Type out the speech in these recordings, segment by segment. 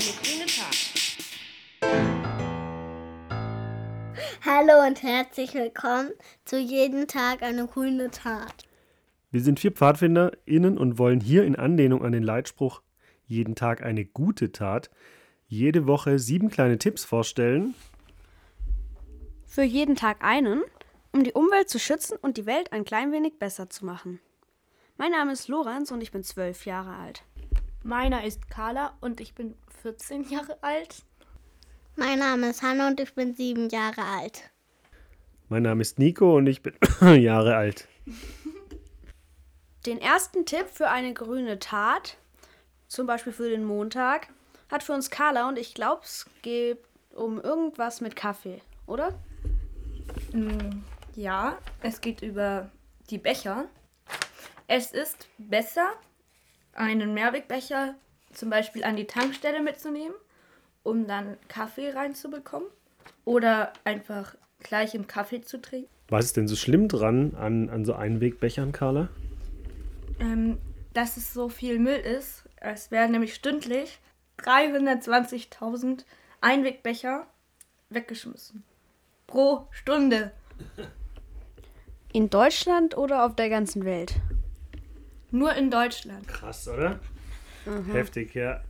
Eine grüne Tat. Hallo und herzlich willkommen zu Jeden Tag eine grüne Tat. Wir sind vier PfadfinderInnen und wollen hier in Anlehnung an den Leitspruch Jeden Tag eine gute Tat jede Woche sieben kleine Tipps vorstellen. Für jeden Tag einen, um die Umwelt zu schützen und die Welt ein klein wenig besser zu machen. Mein Name ist Lorenz und ich bin zwölf Jahre alt. Meiner ist Carla und ich bin 14 Jahre alt. Mein Name ist Hanna und ich bin sieben Jahre alt. Mein Name ist Nico und ich bin Jahre alt. Den ersten Tipp für eine grüne Tat, zum Beispiel für den Montag, hat für uns Carla und ich glaube, es geht um irgendwas mit Kaffee, oder? Ja, es geht über die Becher. Es ist besser, einen Mehrwegbecher zum Beispiel an die Tankstelle mitzunehmen, um dann Kaffee reinzubekommen. Oder einfach gleich im Kaffee zu trinken. Was ist denn so schlimm dran an, an so Einwegbechern, Carla? Ähm, dass es so viel Müll ist. Es werden nämlich stündlich 320.000 Einwegbecher weggeschmissen. Pro Stunde. In Deutschland oder auf der ganzen Welt? Nur in Deutschland. Krass, oder? Heftig, ja.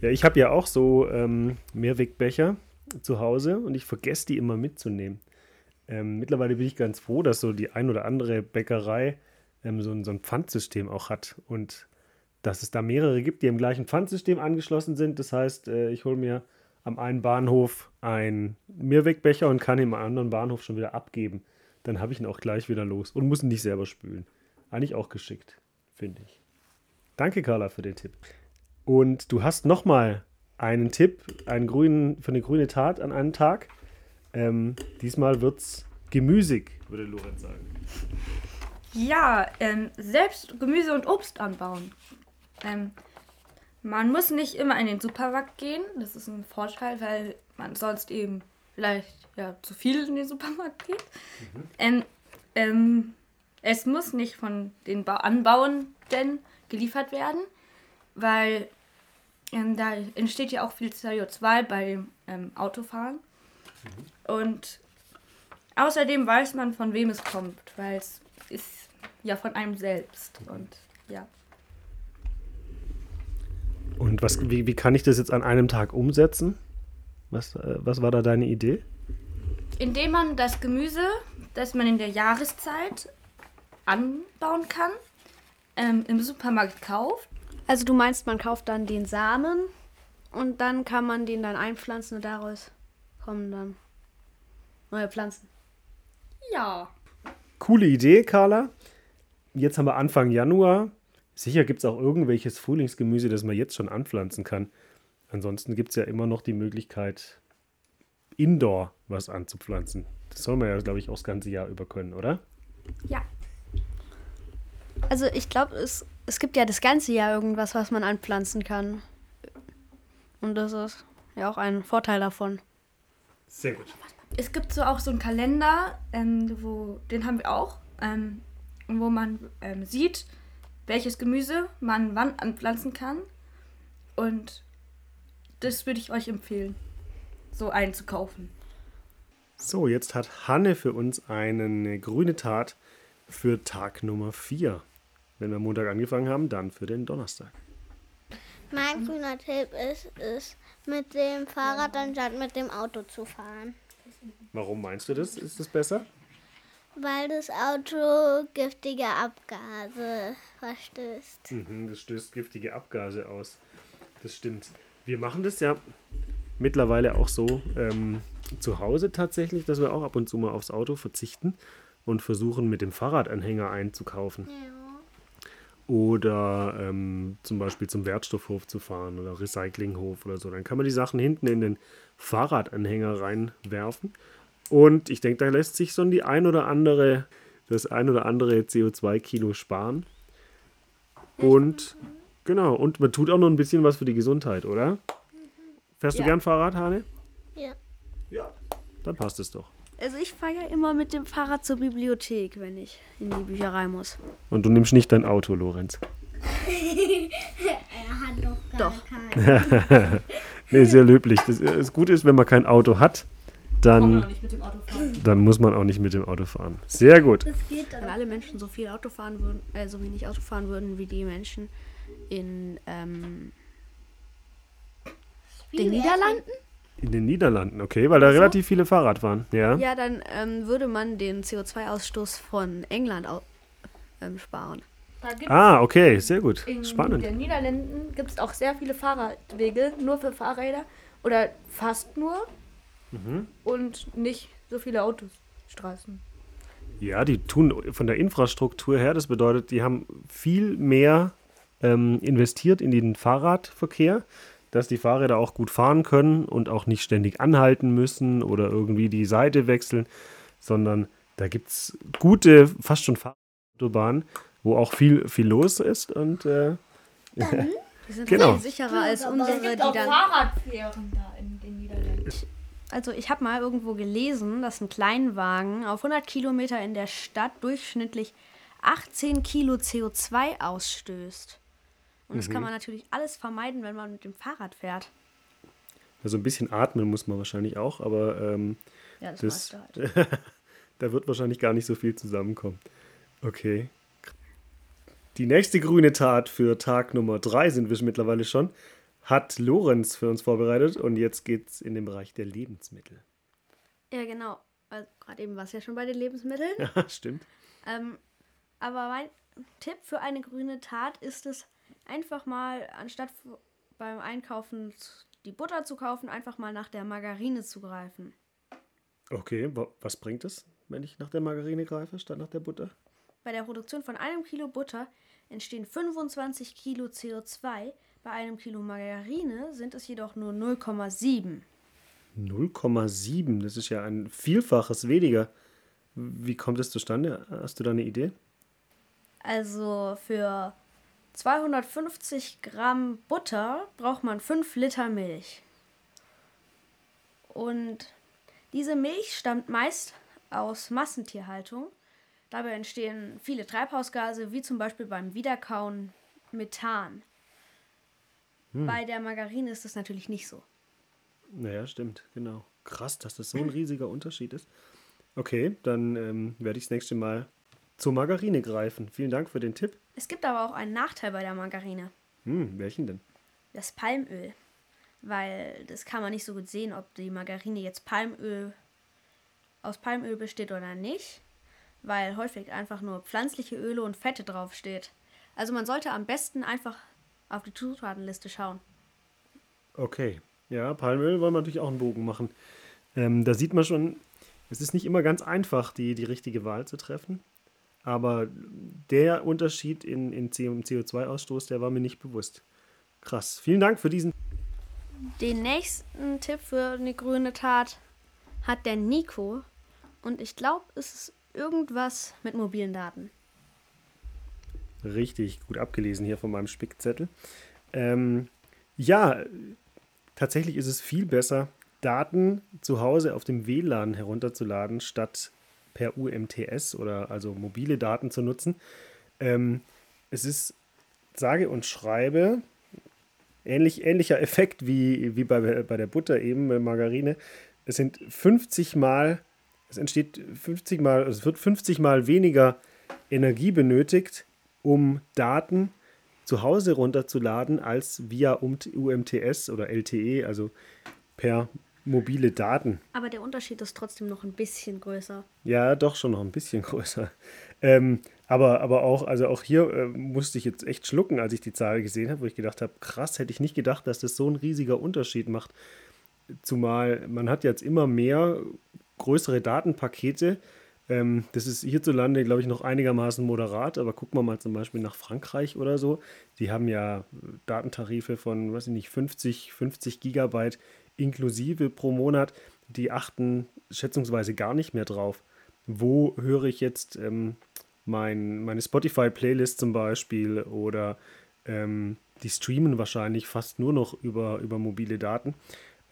Ja, ich habe ja auch so ähm, Mehrwegbecher zu Hause und ich vergesse die immer mitzunehmen. Ähm, mittlerweile bin ich ganz froh, dass so die ein oder andere Bäckerei ähm, so, ein, so ein Pfandsystem auch hat und dass es da mehrere gibt, die im gleichen Pfandsystem angeschlossen sind. Das heißt, äh, ich hole mir am einen Bahnhof einen Mehrwegbecher und kann ihn am anderen Bahnhof schon wieder abgeben. Dann habe ich ihn auch gleich wieder los und muss ihn nicht selber spülen. Eigentlich auch geschickt, finde ich. Danke, Carla, für den Tipp. Und du hast nochmal einen Tipp, einen grünen, für eine grüne Tat an einem Tag. Ähm, diesmal wird es gemüsig, würde Lorenz sagen. Ja, ähm, selbst Gemüse und Obst anbauen. Ähm, man muss nicht immer in den Supermarkt gehen. Das ist ein Vorteil, weil man sonst eben vielleicht ja, zu viel in den Supermarkt geht. Ähm, ähm, es muss nicht von den ba Anbauenden geliefert werden, weil ähm, da entsteht ja auch viel CO2 beim ähm, Autofahren. Und außerdem weiß man, von wem es kommt, weil es ist ja von einem selbst. Und ja. Und was, wie, wie kann ich das jetzt an einem Tag umsetzen? Was, äh, was war da deine Idee? Indem man das Gemüse, das man in der Jahreszeit anbauen kann, ähm, im Supermarkt kauft. Also du meinst, man kauft dann den Samen und dann kann man den dann einpflanzen und daraus kommen dann neue Pflanzen. Ja. Coole Idee, Carla. Jetzt haben wir Anfang Januar. Sicher gibt es auch irgendwelches Frühlingsgemüse, das man jetzt schon anpflanzen kann. Ansonsten gibt es ja immer noch die Möglichkeit, indoor was anzupflanzen. Das soll man ja, glaube ich, auch das ganze Jahr über können, oder? Ja. Also ich glaube, es, es gibt ja das ganze Jahr irgendwas, was man anpflanzen kann. Und das ist ja auch ein Vorteil davon. Sehr gut. Es gibt so auch so einen Kalender, ähm, wo, den haben wir auch, ähm, wo man ähm, sieht, welches Gemüse man wann anpflanzen kann. Und das würde ich euch empfehlen, so einzukaufen. So, jetzt hat Hanne für uns eine grüne Tat für Tag Nummer 4. Wenn wir Montag angefangen haben, dann für den Donnerstag. Mein grüner Tipp ist, ist mit dem Fahrrad anstatt mit dem Auto zu fahren. Warum meinst du das? Ist das besser? Weil das Auto giftige Abgase verstößt. Mhm, das stößt giftige Abgase aus. Das stimmt. Wir machen das ja mittlerweile auch so ähm, zu Hause tatsächlich, dass wir auch ab und zu mal aufs Auto verzichten und versuchen mit dem Fahrradanhänger einzukaufen. Ja. Oder ähm, zum Beispiel zum Wertstoffhof zu fahren oder Recyclinghof oder so. Dann kann man die Sachen hinten in den Fahrradanhänger reinwerfen. Und ich denke, da lässt sich so die ein oder andere, das ein oder andere CO2-Kilo sparen. Und genau, und man tut auch noch ein bisschen was für die Gesundheit, oder? Fährst du Ja. gern Fahrrad, Hane? Ja. Ja. Dann passt es doch. Also ich fahre ja immer mit dem Fahrrad zur Bibliothek, wenn ich in die Bücherei muss. Und du nimmst nicht dein Auto, Lorenz. Er hat doch gar Doch. keinen. Nee, sehr löblich. Das, das Gute ist, wenn man kein Auto hat, dann, dann muss man auch nicht mit dem Auto fahren. Sehr gut. Das geht Wenn dann. alle Menschen so viel Auto fahren würden, äh, so wenig Auto fahren würden wie die Menschen in ähm, den Niederlanden, In den Niederlanden, okay, weil da relativ viele Fahrrad fahren. Ja. ja, dann ähm, würde man den CO2-Ausstoß von England au ähm, sparen. Ah, okay, sehr gut. in Spannend. den Niederlanden gibt es auch sehr viele Fahrradwege, nur für Fahrräder. Oder fast nur. Mhm. Und nicht so viele Autostraßen. Ja, die tun von der Infrastruktur her, das bedeutet, die haben viel mehr ähm, investiert in den Fahrradverkehr, dass die Fahrräder auch gut fahren können und auch nicht ständig anhalten müssen oder irgendwie die Seite wechseln, sondern da gibt es gute, fast schon Fahrradautobahnen, wo auch viel, viel los ist und äh, Die sind Genau. viel sicherer als unsere, Es die gibt dann. Fahrradfähren da in den Niederlanden. Also ich habe mal irgendwo gelesen, dass ein Kleinwagen auf 100 Kilometer in der Stadt durchschnittlich 18 Kilo CO2 ausstößt. Und das kann man natürlich alles vermeiden, wenn man mit dem Fahrrad fährt. also ein bisschen atmen muss man wahrscheinlich auch, aber ähm, Ja, das, das, halt. da wird wahrscheinlich gar nicht so viel zusammenkommen. Okay. Die nächste grüne Tat für Tag Nummer drei sind wir mittlerweile schon, hat Lorenz für uns vorbereitet und jetzt geht's in den Bereich der Lebensmittel. Ja, genau. Also, Gerade eben war es ja schon bei den Lebensmitteln. Ja, stimmt. Ähm, aber mein Tipp für eine grüne Tat ist es, einfach mal, anstatt beim Einkaufen die Butter zu kaufen, einfach mal nach der Margarine zu greifen. Okay, wa- was bringt es, wenn ich nach der Margarine greife statt nach der Butter? Bei der Produktion von einem Kilo Butter entstehen 25 Kilo CO2. Bei einem Kilo Margarine sind es jedoch nur 0,7. 0,7, das ist ja ein Vielfaches weniger. Wie kommt es zustande? Hast du da eine Idee? Also für 250 Gramm Butter braucht man 5 Liter Milch. Und diese Milch stammt meist aus Massentierhaltung. Dabei entstehen viele Treibhausgase, wie zum Beispiel beim Wiederkauen Methan. Bei der Margarine ist das natürlich nicht so. Naja, stimmt, genau. Krass, dass das so ein riesiger Unterschied ist. Okay, dann ähm, werde ich das nächste Mal zur Margarine greifen. Vielen Dank für den Tipp. Es gibt aber auch einen Nachteil bei der Margarine. Hm, welchen denn? das Palmöl. Weil das kann man nicht so gut sehen, ob die Margarine jetzt Palmöl aus Palmöl besteht oder nicht. Weil häufig einfach nur pflanzliche Öle und Fette draufsteht. Also man sollte am besten einfach auf die Zutatenliste schauen. Okay, ja, Palmöl wollen wir natürlich auch einen Bogen machen. Ähm, da sieht man schon, es ist nicht immer ganz einfach, die, die richtige Wahl zu treffen. Aber der Unterschied in, in CO2-Ausstoß, der war mir nicht bewusst. Krass. Vielen Dank für diesen. Den nächsten Tipp für eine grüne Tat hat der Nico. Und ich glaube, es ist irgendwas mit mobilen Daten. Richtig gut abgelesen hier von meinem Spickzettel. Ähm, ja, tatsächlich ist es viel besser, Daten zu Hause auf dem WLAN herunterzuladen, statt per UMTS oder also mobile Daten zu nutzen. Ähm, es ist sage und schreibe ähnlich, ähnlicher Effekt wie, wie bei, bei der Butter eben, bei Margarine. Es sind 50 Mal, es entsteht 50 Mal, es wird 50 Mal weniger Energie benötigt, um Daten zu Hause runterzuladen, als via UMTS oder LTE, also per mobile Daten. Aber der Unterschied ist trotzdem noch ein bisschen größer. Ja, doch schon noch ein bisschen größer. Ähm, aber, aber auch, also auch hier äh, musste ich jetzt echt schlucken, als ich die Zahl gesehen habe, wo ich gedacht habe, krass, hätte ich nicht gedacht, dass das so ein riesiger Unterschied macht. Zumal man hat jetzt immer mehr größere Datenpakete. Ähm, das ist hierzulande, glaube ich, noch einigermaßen moderat, aber gucken wir mal zum Beispiel nach Frankreich oder so. Die haben ja Datentarife von, weiß ich nicht, 50, 50 Gigabyte inklusive pro Monat. Die achten schätzungsweise gar nicht mehr drauf. Wo höre ich jetzt ähm, mein, meine Spotify-Playlist zum Beispiel oder ähm, die streamen wahrscheinlich fast nur noch über, über mobile Daten.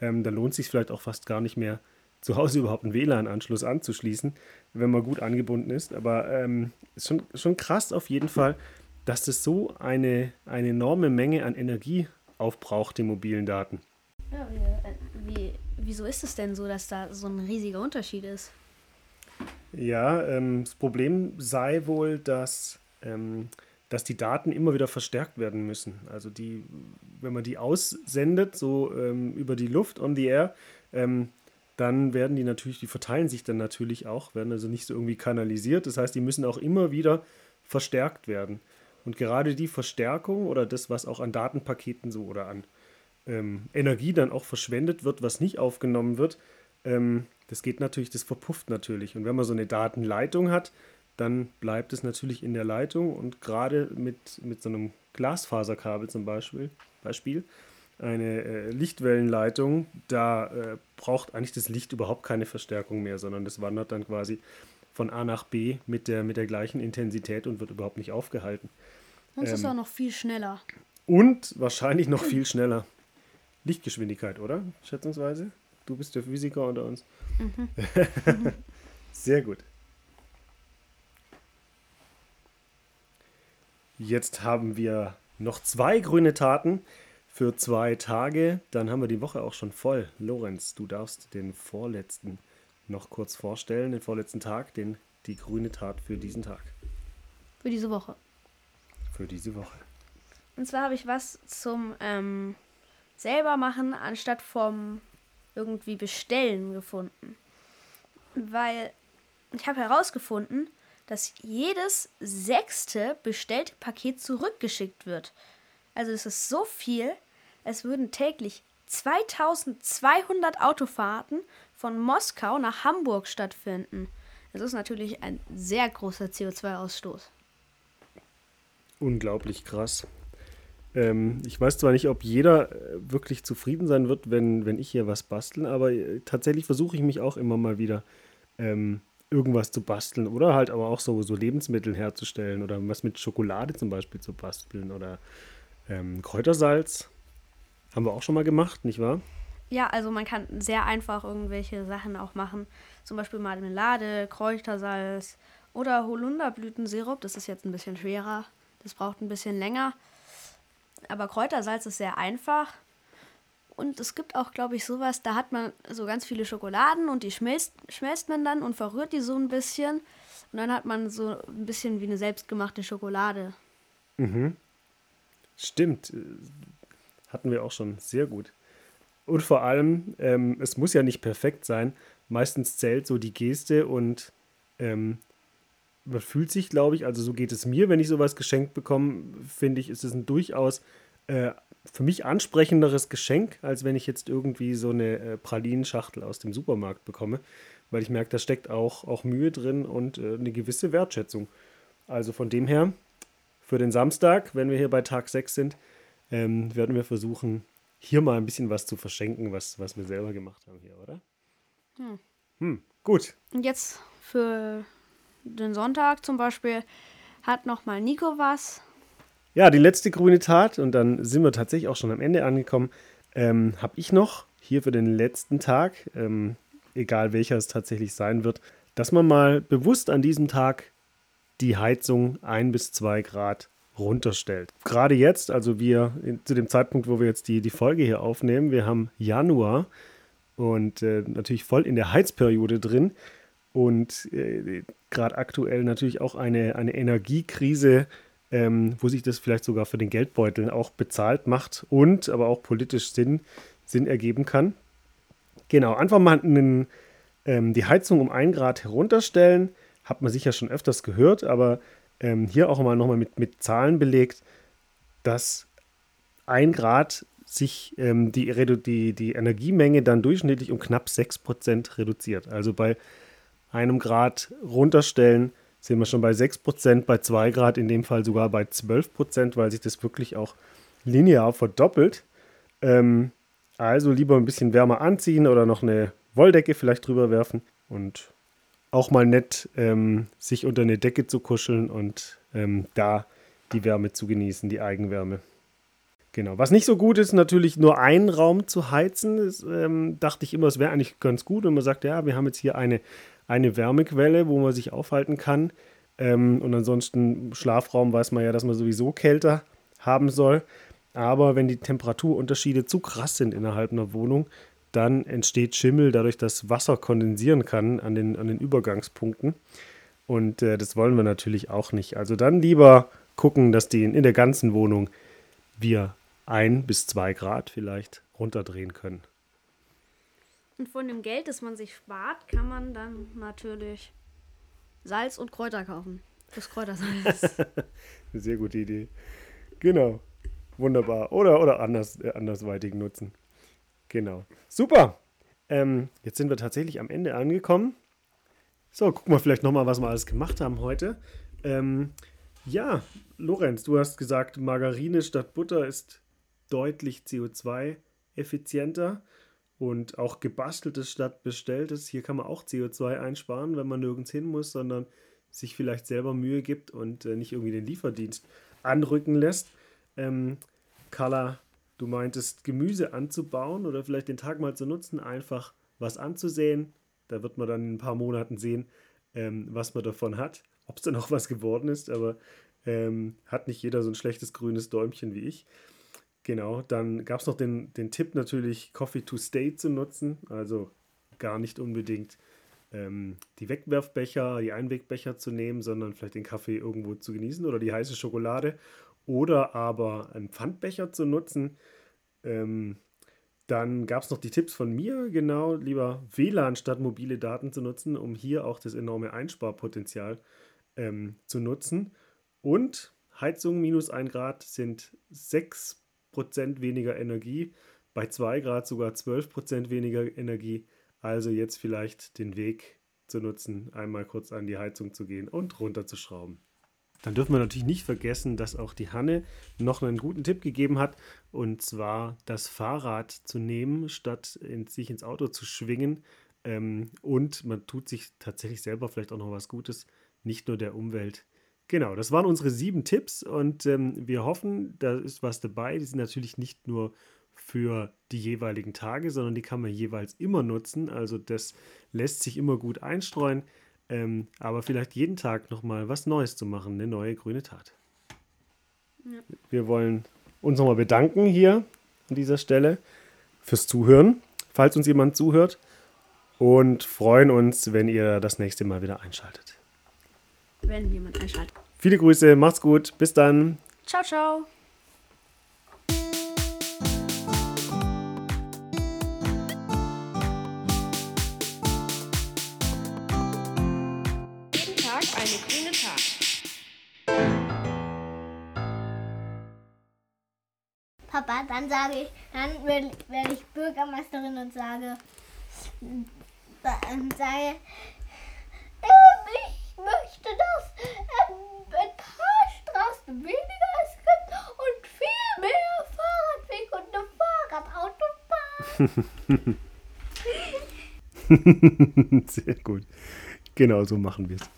Ähm, da lohnt sich vielleicht auch fast gar nicht mehr, zu Hause überhaupt einen WLAN-Anschluss anzuschließen, wenn man gut angebunden ist. Aber ähm, ist schon, schon krass auf jeden Fall, dass das so eine, eine enorme Menge an Energie aufbraucht, die mobilen Daten. Ja, wie, äh, wie, wieso ist es denn so, dass da so ein riesiger Unterschied ist? Ja, ähm, das Problem sei wohl, dass, ähm, dass die Daten immer wieder verstärkt werden müssen. Also die, wenn man die aussendet, so ähm, über die Luft, on the air, ähm, dann werden die natürlich, die verteilen sich dann natürlich auch, werden also nicht so irgendwie kanalisiert. Das heißt, die müssen auch immer wieder verstärkt werden. Und gerade die Verstärkung oder das, was auch an Datenpaketen so oder an ähm, Energie dann auch verschwendet wird, was nicht aufgenommen wird, ähm, das geht natürlich, das verpufft natürlich. Und wenn man so eine Datenleitung hat, dann bleibt es natürlich in der Leitung und gerade mit, mit so einem Glasfaserkabel zum Beispiel, Beispiel eine äh, Lichtwellenleitung, da äh, braucht eigentlich das Licht überhaupt keine Verstärkung mehr, sondern das wandert dann quasi von A nach B mit der, mit der gleichen Intensität und wird überhaupt nicht aufgehalten. Und es ist Ähm. auch noch viel schneller. Und wahrscheinlich noch viel schneller. Lichtgeschwindigkeit, oder? Schätzungsweise? Du bist der Physiker unter uns. Sehr gut. Jetzt haben wir noch zwei grüne Taten für zwei Tage. Dann haben wir die Woche auch schon voll. Lorenz, du darfst den vorletzten noch kurz vorstellen, den vorletzten Tag, den, die grüne Tat für diesen Tag, Für diese Woche. für diese Woche. Und zwar habe ich was zum ähm, selber machen anstatt vom irgendwie bestellen gefunden. Weil ich habe herausgefunden, dass jedes sechste bestellte Paket zurückgeschickt wird. Also es ist so viel, es würden täglich 2200 Autofahrten von Moskau nach Hamburg stattfinden. Das ist natürlich ein sehr großer CO2-Ausstoß. Unglaublich krass. Ähm, ich weiß zwar nicht, ob jeder äh, wirklich zufrieden sein wird, wenn, wenn ich hier was basteln, aber äh, tatsächlich versuche ich mich auch immer mal wieder ähm, irgendwas zu basteln oder halt aber auch so, so Lebensmittel herzustellen oder was mit Schokolade zum Beispiel zu basteln oder ähm, Kräutersalz. Haben wir auch schon mal gemacht, nicht wahr? Ja, also man kann sehr einfach irgendwelche Sachen auch machen. Zum Beispiel Marmelade, Kräutersalz oder Holunderblütensirup. Das ist jetzt ein bisschen schwerer. Das braucht ein bisschen länger. Aber Kräutersalz ist sehr einfach. Und es gibt auch, glaube ich, sowas, da hat man so ganz viele Schokoladen und die schmilzt, schmelzt man dann und verrührt die so ein bisschen. Und dann hat man so ein bisschen wie eine selbstgemachte Schokolade. Stimmt. äh, Hatten wir auch schon. Sehr gut. Und vor allem, ähm, es muss ja nicht perfekt sein. Meistens zählt so die Geste und ähm, man fühlt sich, glaube ich, also so geht es mir, wenn ich sowas geschenkt bekomme, finde ich, ist es ein durchaus äh, für mich ansprechenderes Geschenk, als wenn ich jetzt irgendwie so eine äh, Pralinenschachtel aus dem Supermarkt bekomme, weil ich merke, da steckt auch, auch Mühe drin und äh, eine gewisse Wertschätzung. Also von dem her, für den Samstag, wenn wir hier bei Tag 6 sind, ähm, werden wir versuchen, hier mal ein bisschen was zu verschenken, was, was wir selber gemacht haben hier, oder? Hm, gut. Und jetzt für den Sonntag zum Beispiel hat nochmal Nico was. Ja, die letzte grüne Tat, und dann sind wir tatsächlich auch schon am Ende angekommen, ähm, habe ich noch hier für den letzten Tag, ähm, egal welcher es tatsächlich sein wird, dass man mal bewusst an diesem Tag die Heizung ein bis zwei Grad runterstellt. Gerade jetzt, also wir zu dem Zeitpunkt, wo wir jetzt die, die Folge hier aufnehmen, wir haben Januar und äh, natürlich voll in der Heizperiode drin und äh, gerade aktuell natürlich auch eine, eine Energiekrise, ähm, wo sich das vielleicht sogar für den Geldbeutel auch bezahlt macht und aber auch politisch Sinn, Sinn ergeben kann. Genau, einfach mal einen, ähm, die Heizung um ein Grad herunterstellen, hat man sicher schon öfters gehört, aber ähm, hier auch mal nochmal mit, mit Zahlen belegt, dass ein Grad sich ähm, die, die, die Energiemenge dann durchschnittlich um knapp 6% reduziert. Also bei einem Grad runterstellen sind wir schon bei 6%, bei 2 Grad in dem Fall sogar bei 12%, weil sich das wirklich auch linear verdoppelt. Ähm, also lieber ein bisschen wärmer anziehen oder noch eine Wolldecke vielleicht drüber werfen und auch mal nett ähm, sich unter eine Decke zu kuscheln und ähm, da die Wärme zu genießen, die Eigenwärme. Genau. Was nicht so gut ist, natürlich nur einen Raum zu heizen. Das, ähm, dachte ich immer, es wäre eigentlich ganz gut, wenn man sagt, ja, wir haben jetzt hier eine, eine Wärmequelle, wo man sich aufhalten kann. Ähm, und ansonsten Schlafraum weiß man ja, dass man sowieso kälter haben soll. aber wenn die Temperaturunterschiede zu krass sind innerhalb einer Wohnung, dann entsteht Schimmel dadurch, dass Wasser kondensieren kann an den, an den Übergangspunkten. Und äh, das wollen wir natürlich auch nicht. Also dann lieber gucken, dass die in, in der ganzen Wohnung wir ein bis zwei Grad vielleicht runterdrehen können. Und von dem Geld, das man sich spart, kann man dann natürlich Salz und Kräuter kaufen. Das Kräutersalz. Eine sehr gute Idee. Genau. Wunderbar. Oder, oder anders, äh, andersweitig nutzen. Genau. Super. Ähm, jetzt sind wir tatsächlich am Ende angekommen. So, gucken wir vielleicht nochmal, was wir alles gemacht haben heute. Ähm, ja, Lorenz, du hast gesagt, Margarine statt Butter ist deutlich CO2-effizienter und auch gebasteltes statt bestelltes. Hier kann man auch CO2 einsparen, wenn man nirgends hin muss, sondern sich vielleicht selber Mühe gibt und äh, nicht irgendwie den Lieferdienst anrücken lässt. Ähm, Carla, du meintest, Gemüse anzubauen oder vielleicht den Tag mal zu nutzen, einfach was anzusehen. Da wird man dann in ein paar Monaten sehen, ähm, was man davon hat, ob es dann noch was geworden ist, aber ähm, hat nicht jeder so ein schlechtes grünes Däumchen wie ich. Genau, dann gab es noch den, den Tipp natürlich, Coffee to Stay zu nutzen, also gar nicht unbedingt ähm, die Wegwerfbecher, die Einwegbecher zu nehmen, sondern vielleicht den Kaffee irgendwo zu genießen oder die heiße Schokolade oder aber einen Pfandbecher zu nutzen. Ähm, dann gab es noch die Tipps von mir, genau, lieber WLAN statt mobile Daten zu nutzen, um hier auch das enorme Einsparpotenzial ähm, zu nutzen. Und Heizung minus 1 Grad sind 6% weniger Energie, bei 2 Grad sogar 12% weniger Energie. Also jetzt vielleicht den Weg zu nutzen, einmal kurz an die Heizung zu gehen und runterzuschrauben. Dann dürfen wir natürlich nicht vergessen, dass auch die Hanne noch einen guten Tipp gegeben hat, und zwar das Fahrrad zu nehmen, statt in, sich ins Auto zu schwingen. Ähm, und man tut sich tatsächlich selber vielleicht auch noch was Gutes, nicht nur der Umwelt. Genau, das waren unsere sieben Tipps und ähm, wir hoffen, da ist was dabei. Die sind natürlich nicht nur für die jeweiligen Tage, sondern die kann man jeweils immer nutzen. Also das lässt sich immer gut einstreuen. Ähm, aber vielleicht jeden Tag nochmal was Neues zu machen, eine neue grüne Tat. Ja. Wir wollen uns nochmal bedanken hier an dieser Stelle fürs Zuhören, falls uns jemand zuhört. Und freuen uns, wenn ihr das nächste Mal wieder einschaltet. Wenn jemand einschaltet. Viele Grüße, macht's gut, bis dann. Ciao, ciao. Papa, dann sage ich, dann werde ich Bürgermeisterin und sage, dann sage ich möchte, dass ein paar Straßen weniger es gibt und viel mehr Fahrradweg und eine Fahrradautobahn. Sehr gut. Genau so machen wir es.